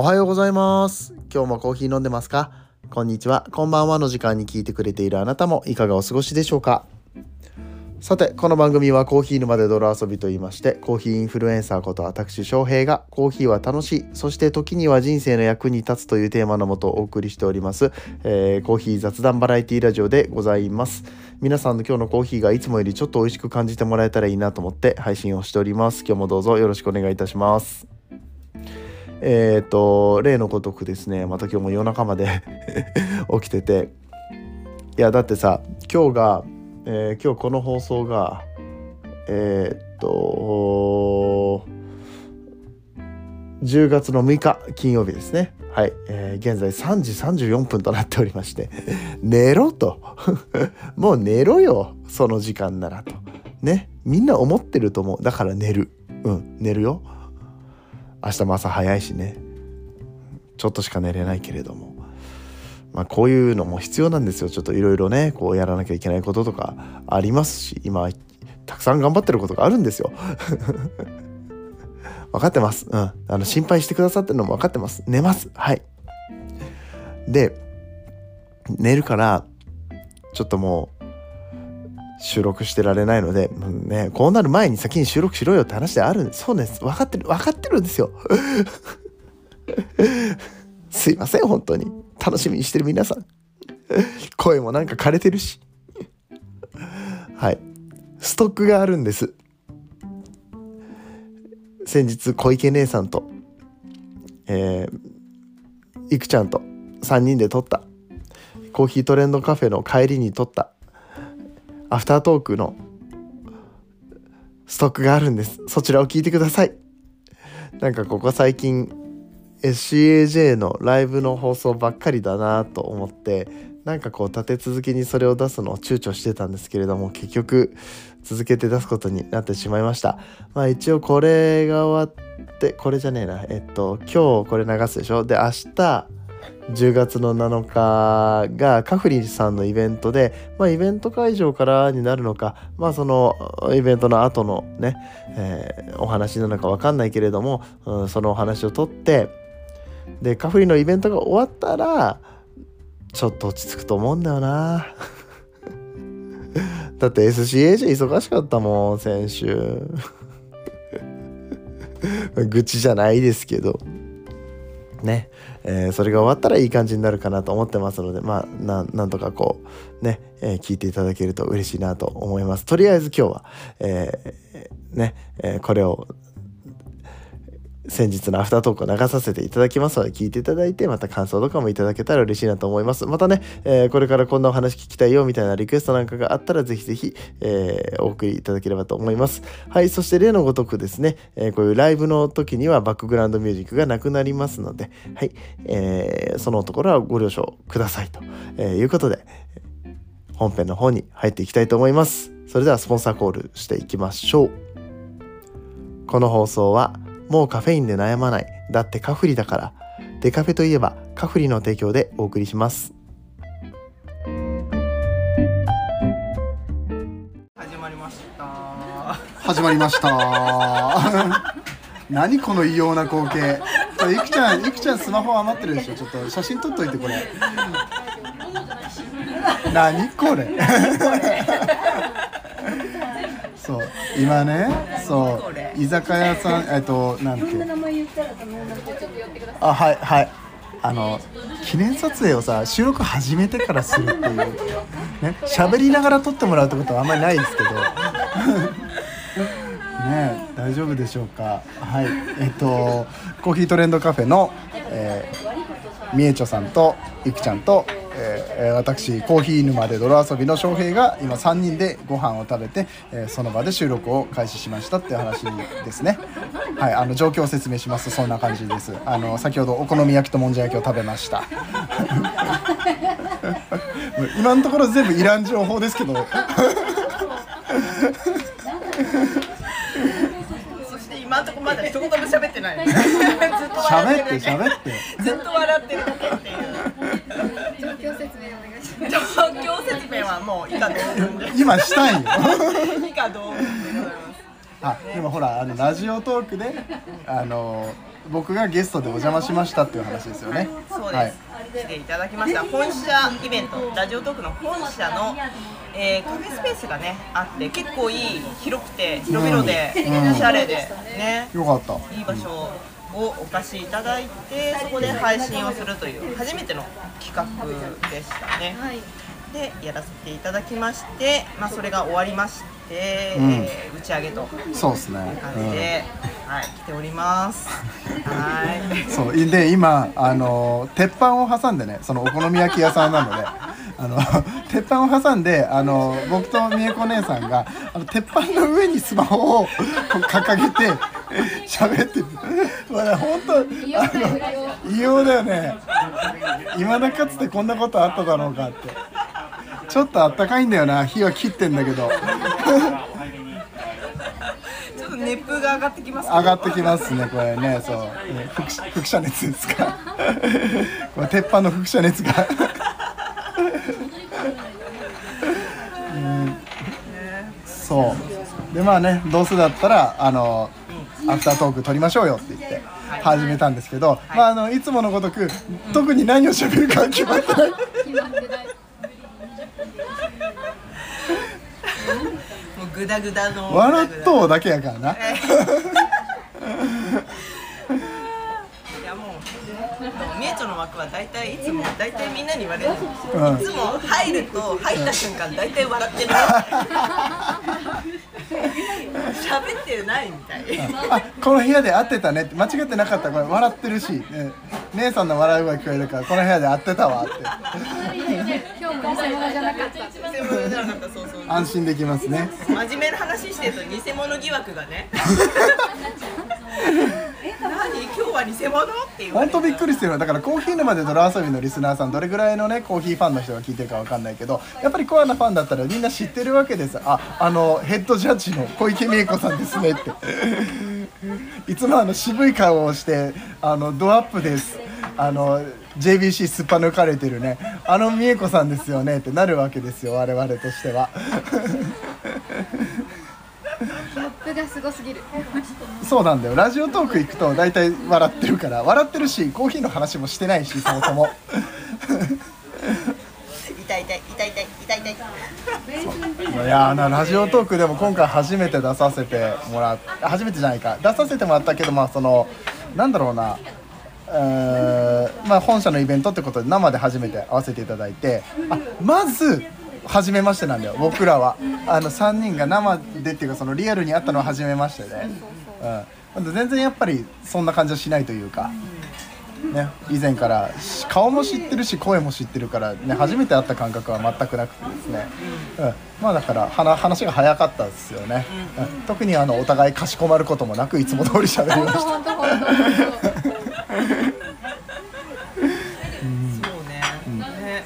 おはようございます。今日もコーヒー飲んでますか？こんにちは、こんばんはの時間に聞いてくれているあなたもいかがお過ごしでしょうか？さて、この番組はコーヒー沼で泥遊びと言いまして、コーヒーインフルエンサーこと私翔平がコーヒーは楽しい、そして時には人生の役に立つというテーマのもとお送りしております、えーコーヒー雑談バラエティラジオでございます。皆さんの今日のコーヒーがいつもよりちょっと美味しく感じてもらえたらいいなと思って配信をしております。今日もどうぞよろしくお願いいたします。えっ、と例のごとくですねまた今日も夜中まで 起きてて。いやだってさ今日が、えー今日この放送がえっ、と10月の6日金曜日ですね。はい、えー現在3時34分となっておりまして。寝ろと。もう寝ろよその時間ならと。ねみんな思ってると思う。だから寝る。うん寝るよ。明日も朝早いしね。ちょっとしか寝れないけれども。まあこういうのも必要なんですよ。ちょっといろいろねこうやらなきゃいけないこととかありますし今たくさん頑張ってることがあるんですよ。分かってます？うん。あの心配してくださってるのも分かってます。寝ます。はい。で寝るからちょっともう収録してられないので、うね、こうなる前に先に収録しろよって話であるんですそうです。分かってる分かってるんですよ。すいません本当に。楽しみにしてる皆さん。声もなんか枯れてるし。はい。ストックがあるんです。先日小池姉さんとえー、いくちゃんと3人で撮った。コーヒートレンドカフェの帰りに撮った。アフタートークのストックがあるんです。そちらを聞いてください。なんかここ最近 SCAJ のライブの放送ばっかりだなと思ってなんかこう立て続けにそれを出すのを躊躇してたんですけれども結局続けて出すことになってしまいました。まあ一応これが終わってこれじゃねえな。えっと今日これ流すでしょ？で明日10月の7日がカフリンさんのイベントで、まあ、イベント会場からになるのか、まあ、そのイベントの後のね、えーお話なのか分かんないけれども、うんそのお話を取ってでカフリのイベントが終わったらちょっと落ち着くと思うんだよな。だって SCAJ 忙しかったもん先週。愚痴じゃないですけど。ね、えーそれが終わったらいい感じになるかなと思ってますのでまあなんなんとかこうね、えー聞いていただけると嬉しいなと思います。とりあえず今日は、えーね、えこれを先日のアフタートークを流させていただきますので聞いていただいてまた感想とかもいただけたら嬉しいなと思います。またね、えーこれからこんなお話聞きたいよみたいなリクエストなんかがあったらぜひぜひ、えーお送りいただければと思います。はいそして例のごとくですね、えーこういうライブの時にはバックグラウンドミュージックがなくなりますのではい、えーそのところはご了承くださいと、えいうことで本編の方に入っていきたいと思います。それではスポンサーコールしていきましょう。この放送はもうカフェインで悩まない。だってカフリだから。デカフェといえばカフリの提供でお送りします。始まりました。始まりました。何この異様な光景。これいくちゃんいくちゃんスマホ余ってるでしょ。ちょっと写真撮っといてこれ。何これ。そう今ねそう居酒屋さん えっとなんてあはいはい。あの記念撮影をさ収録始めてからするっていう。ね喋りながら撮ってもらうってことはあんまりないですけど。ねえ大丈夫でしょうか。はい。えっとコーヒートレンドカフェの、えー、みえちょさんといくちゃんと、えー私コーヒー沼で泥遊びの翔平が今3人でご飯を食べて、えーその場で収録を開始しましたっていう話ですね。はいあの状況を説明しますとそんな感じです。あの先ほどお好み焼きともんじゃ焼きを食べました。今のところ全部いらん情報ですけど。そして今んとこまだ一言も喋ってない。喋って喋って。ずっと笑ってる。だけっていう。状況説明お願いします。状況説明はもう以下同文で。今したいよ。以下同文でございます。あでもほらあのラジオトークであの僕がゲストでお邪魔しましたっていう話ですよね。そうはい。です、来ていただきました。本社イベントラジオトークの本社の、えーカフェスペースがねあって結構いい広くて広々で、うん。おしゃれでね。よかった。いい場所をお貸しいただいてそこで配信をするという初めての企画でしたね、はいでやらせていただきまして、まあ、それが終わりまして、うん。えー打ち上げとそうですね。感じで、はい来ております。はい。う んそうで今あの鉄板を挟んでねそのお好み焼き屋さんなので あの鉄板を挟んであの僕と美恵子姉さんがあの鉄板の上にスマホを掲げて 喋ってるまあ本当異様だよ異様異様だよね。今だかつてこんなことあっただろうかってちょっとあったかいんだよな。火は切ってんだけど。ちょっと熱風が上がってきます上がってきますねこれね。そう。ね輻射熱ですか。これ鉄板の輻射熱が。うん。そう。でまあねどうせだったらあのアフタートーク撮りましょうよって言って始めたんですけど、まああのいつものごとく特に何を喋るかは決まってない決まってないもうグダグダの。笑っとうだけやからな。いやもうもうみえちょの枠は大体いつも大体みんなに言われる、うん。いつも入ると入った瞬間大体笑ってる。喋ってないみたい。あこの部屋で会ってたね。って間違ってなかった。これ笑ってるし、ね姉さんの笑い声聞こえるからこの部屋で会ってたわって。今日も偽物じゃなかった。偽物じゃなかった。そうそう安心できますね。真面目な話してると偽物疑惑がね。え 何今日は偽物？って言われ本当びっくりしてる。のだからコーヒー沼で泥遊びのリスナーさんどれぐらいのねコーヒーファンの人が聞いてるかわかんないけどやっぱりコアなファンだったらみんな知ってるわけです。ああのヘッドジャッジの小池美恵子さんですねって。いつもあの渋い顔をしてあのドアップですあの JBC すっぱ抜かれてるね。あの美恵子さんですよね。ってなるわけですよ我々としては。ギャップがすごすぎる。そうなんだよ。ラジオトーク行くと大体笑ってるから。笑ってるしコーヒーの話もしてないしそもそも。痛い痛い痛い痛い痛い痛い。いやーなラジオトークでも今回初めて出させてもらっ初めてじゃないか。出させてもらったけどまあそのなんだろうな。えーまあ本社のイベントってことで生で初めて会わせていただいてあまず初めましてなんだよ僕らは。あの3人が生でっていうかそのリアルに会ったのは初めましてで、うん、全然やっぱりそんな感じはしないというか。ね、以前から顔も知ってるし声も知ってるから、ね、初めて会った感覚は全くなくてですね、うん。まあだから話話が早かったですよね、うん。特にあのお互いかしこまることもなくいつも通り喋りました本当本当本そうね、ね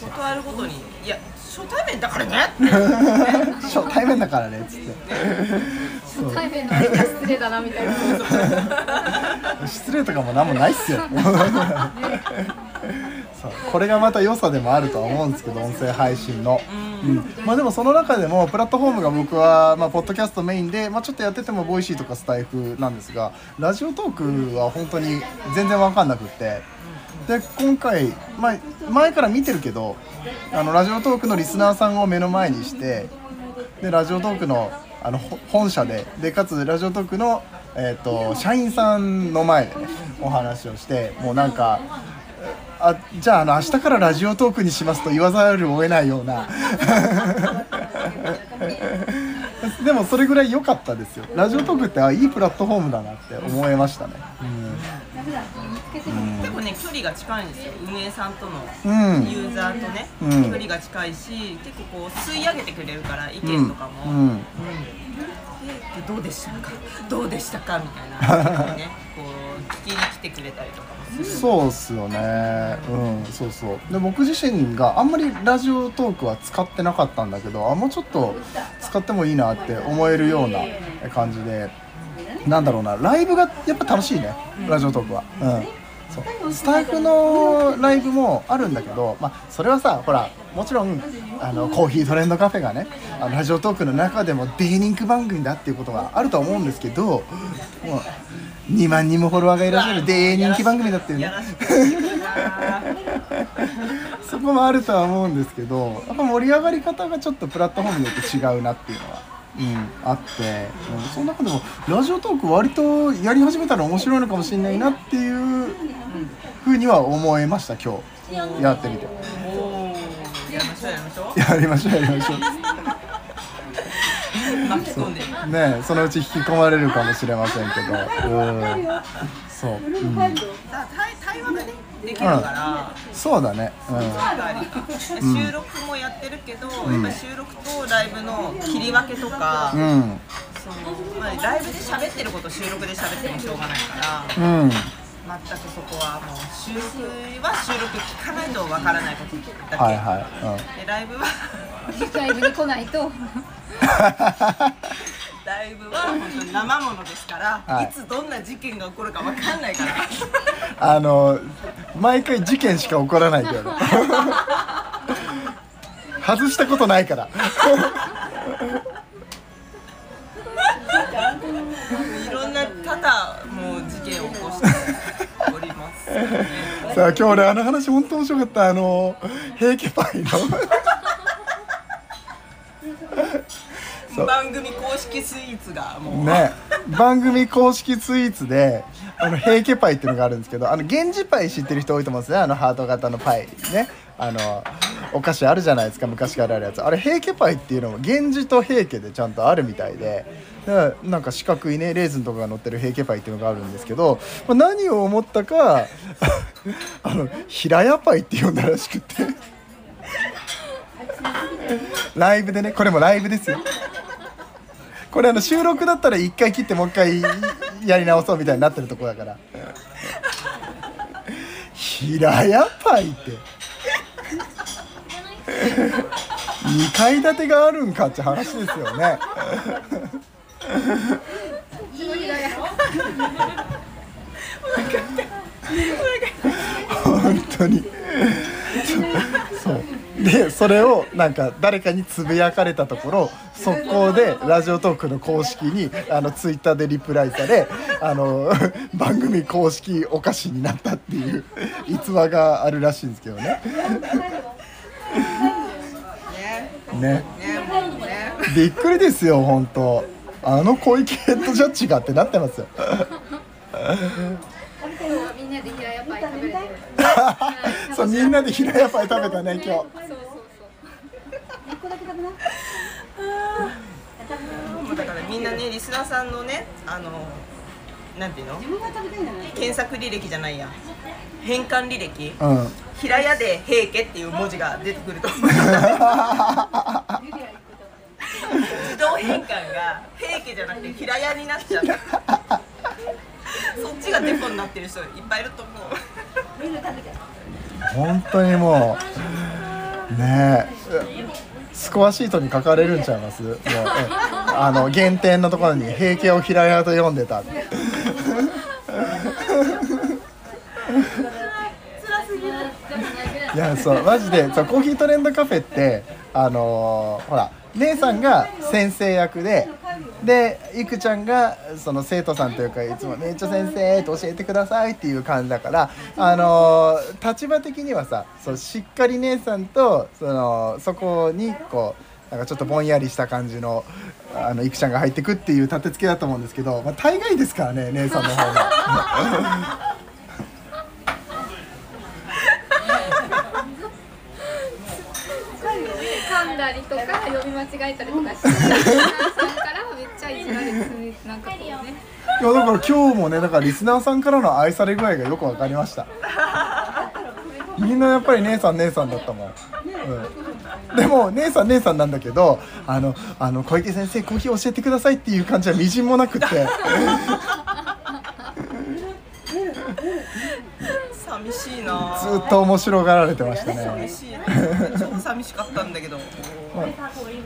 もう断るごとにいや初対面だからね。初対面だからねっつって。当対面の失礼だなみたいな。失礼とかも何もないっすよ。そうこれがまた良さでもあるとは思うんですけど音声配信の、うん。まあでもその中でもプラットフォームが僕は、まあ、ポッドキャストメインで、まあ、ちょっとやってても Voicy とかスタイフなんですが Radiotalk は本当に全然分かんなくってで今回、まあ、前から見てるけどあの Radiotalk のリスナーさんを目の前にしてで Radiotalk のあの本社ででかつ Radiotalk の、えー、と社員さんの前でねお話をしてもうなんかあじゃああの明日からラジオトークにしますと言わざるを得ないような。でもそれぐらい良かったですよ。ラジオトークってあいいプラットフォームだなって思いましたね。結構ね距離が近いんですよ。運営さんとのうん。ユーザーとね、うん。距離が近いし結構こう吸い上げてくれるから意うん見とかも、うん。うん。でどうでしたか？どうでしたか？みたいな。ね こう聞きに来てくれたりとかもする。そうっすよね。うんそうそう。で僕自身があんまりラジオトークは使ってなかったんだけどあもうちょっと使ってもいいなって思えるような感じで。なんだろうなライブがやっぱ楽しいね。ラジオトークは。うん。そう。スタイフのライブもあるんだけど、まあ、それはさほらもちろんあのコーヒートレンドカフェがねあのラジオトークの中でも大人気番組だっていうことがあるとは思うんですけどもう2万人もフォロワーがいらっしゃる大人気番組だっていうね。そこもあるとは思うんですけどやっぱ盛り上がり方がちょっとプラットフォームによって違うなっていうのは、うん、あって、うん、その中でもラジオトーク割とやり始めたら面白いのかもしれないなっていうふうには思いました今日。やってみて。やりましょうやりましょうやりましょう。やりましょ巻き込んで。うねえそのうち引き込まれるかもしれませんけど。うん。そう、うん、だから対対話がねできるから、そうだね。うん。収録もやってるけど、やっぱ収録とライブの切り分けとか、うん。そのまあ、ライブで喋ってること収録で喋ってもしょうがないからうん。全くそこはもう収録は収録聞かないとわからないことだけ、はいはい、でライブはライブに来ないと ライブは本当に生ものですから、はい。い、つどんな事件が起こるかわかんないから。うん、あの毎回事件しか起こらないけど 外したことないから。いろんな多々もう事件を起こしております、さあ今日俺あの話本当面白かった。あの平家パイの番組公式スイーツがもう、ね。番組公式スイーツであの平家パイっていうのがあるんですけどあの源氏パイ知ってる人多いと思うんですね。あのハート型のパイ。ね。あのお菓子あるじゃないですか。昔からあるやつ。あれ平家パイっていうのも源氏と平家でちゃんとあるみたいで。でなんか四角いねレーズンとかが乗ってる平家パイっていうのがあるんですけど、まあ、何を思ったか あの平屋パイって呼んだらしくて。ライブでねこれもライブですよこれあの収録だったら一回切ってもう一回やり直そうみたいになってるとこだから。平屋パイって。2階建てがあるんかって話ですよね。本当に。そうそうでそれをなんか誰かにつぶやかれたところ速攻でラジオトークの公式にあのツイッターでリプライされあの番組公式お菓子になったっていう逸話があるらしいんですけどね。ね。びっくりですよ本当。あの小池ヘッドジャッジがってなってますよ。みんなで平屋パイ食べ たね今日そうそうもうだからみんなねリスナーさんのねあのなんていうの？検索履歴じゃないや。変換履歴。うん。平屋で平家っていう文字が出てくると思う。自動変換が平家じゃなくて平屋になっちゃう。そっちがデフォになってる人いっぱいいると思う。本当にもう。ねえスコアシートに書かれるんちゃいます？もうえあの減点のところに「平家を平屋と読んでた」っていやそうマジでそうコーヒートレンドカフェってあのーほら姉さんが先生役ででいくちゃんがその生徒さんというかいつも「めっちゃ先生」と教えてくださいっていう感じだからあの立場的にはさそうしっかり姉さんとそのそこにこうなんかちょっとぼんやりした感じのあのいくちゃんが入ってくっていう立て付けだと思うんですけど、まあ、大概ですからね姉さんの方が。噛んだりとか読み間違えたりとかしていじられてなんかこうねいやだから今日もねだからリスナーさんからの愛され具合がよくわかりました。みんなやっぱり姉さん姉さんだったもん、うん、でも姉さん姉さんなんだけどあのあの小池先生コーヒー教えてくださいっていう感じはみじんもなくて寂しいな。ずっと面白がられてました寂ねしい。超寂しかったんだけど。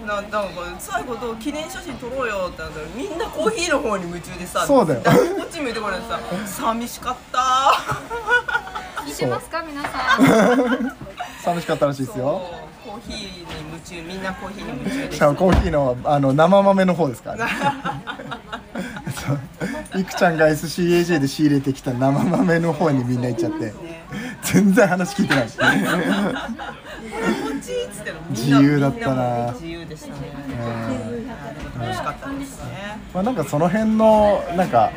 ななんか最後どう記念写真撮ろうよってなったらみんなコーヒーの方に夢中でさそうだよ。こっち向いてこられてさ寂しかった。聞いてますか皆さん？楽しかったらしいですよ。コーヒーに夢中みんなコーヒーに夢中でししかもコーヒーのあの生豆の方ですからね いくちゃんが SCAJ で仕入れてきた生豆の方にみんな行っちゃって。全然話聞いてない。自由だったな。自由でしたね。楽しかったですね。まあ、なんかその辺のなんか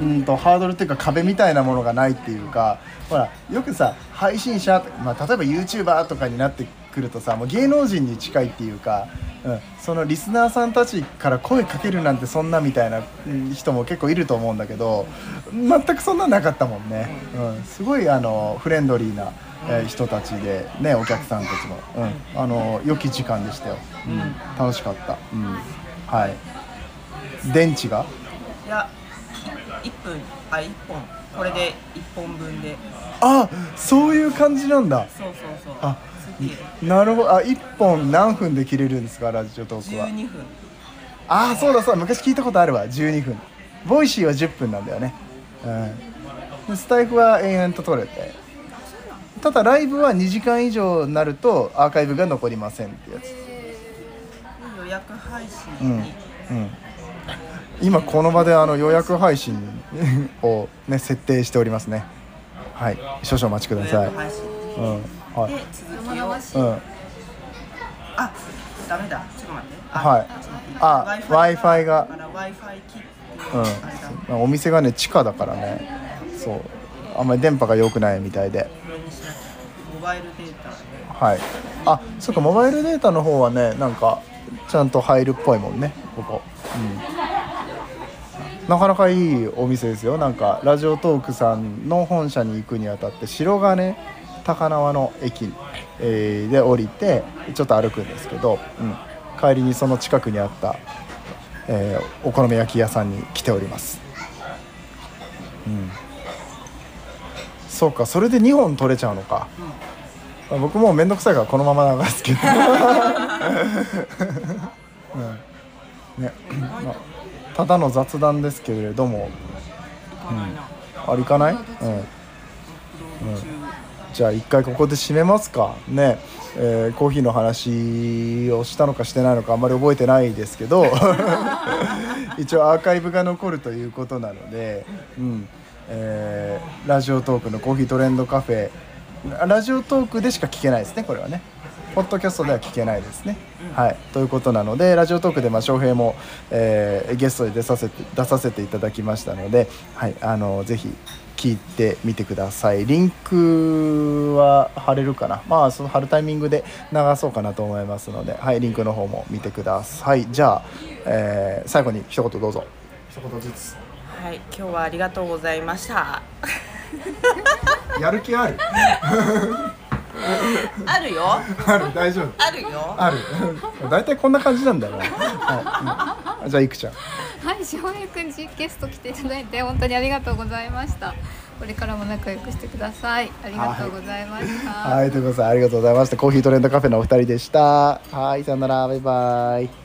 うんとハードルっていうか壁みたいなものがないっていうかほらよくさ配信者、まあ、例えば YouTuber とかになってくるとさもう芸能人に近いっていうか、うん、そのリスナーさんたちから声かけるなんてそんなみたいなうん人も結構いると思うんだけど全くそんなんなかったもんね、うん、すごいあのフレンドリーな、えー人たちでねお客さんたちも、うん、あの良き時間でしたよ、うん、楽しかった、うん、はい。電池が？いやい一分あ一本これで一本分で。あそういう感じなんだ。そうそうそう。あなるほど。あ1本何分で切れるんですか？ Radiotalk は。12分。あそうだそうだ。昔聞いたことあるわ。12分。 Voicy は10分なんだよね。うん。でスタイフは延々と取れて。ただライブは2時間以上になるとアーカイブが残りませんってやつ。予約配信。うん。に、うん。今この場であの予約配信をね設定しておりますね。はい。少々お待ちくだ予さいうんはい。で続きを。うん。あダメだ。ちょっと待って。はい。あ w i f i が。だから w i f i 切って、うん。お店がね地下だからね。そう。あんまり電波が良くないみたいで。モバイルデータはい。あそっかモバイルデータの方はねなんかちゃんと入るっぽいもんね。ここ。うん。なかなかいいお店ですよ。なんかラジオトークさんの本社に行くにあたって白金高輪の駅、えーで降りてちょっと歩くんですけど、うん、帰りにその近くにあった、えーお好み焼き屋さんに来ております。うん。そうかそれで2本取れちゃうのか、まあ僕もうめんどくさいからこのまま流すけど、うん。ね。まあ、ただの雑談ですけれども。行かないな、あれい？かない、うんじゃあ一回ここで締めますか。ね、えーコーヒーの話をしたのかしてないのかあんまり覚えてないですけど。一応アーカイブが残るということなので、うん。えーラジオトークのコーヒートレンドカフェ。ラジオトークでしか聞けないですねこれはね。ポッドキャストでは聞けないですね、はい。ということなのでラジオトークでまあ翔平も、えーゲストで出させて出させていただきましたので、はい、あのぜひ聞いてみてください。リンクは貼れるかな？まあその貼るタイミングで流そうかなと思いますので、はい、リンクの方も見てください。じゃあ、えー最後に一言どうぞ。一言ずつ。はい今日はありがとうございました。やる気ある？あるよ。ある大丈夫。あるよ。ある。大体こんな感じなんだよ。な、はい。うん。じゃあいくちゃんはい、翔平くんゲスト来ていただいて本当にありがとうございました。これからも仲良くしてください。ありがとうございました。はいということでありがとうございましたコーヒートレンドカフェのお二人でしたはいさよならバイバイ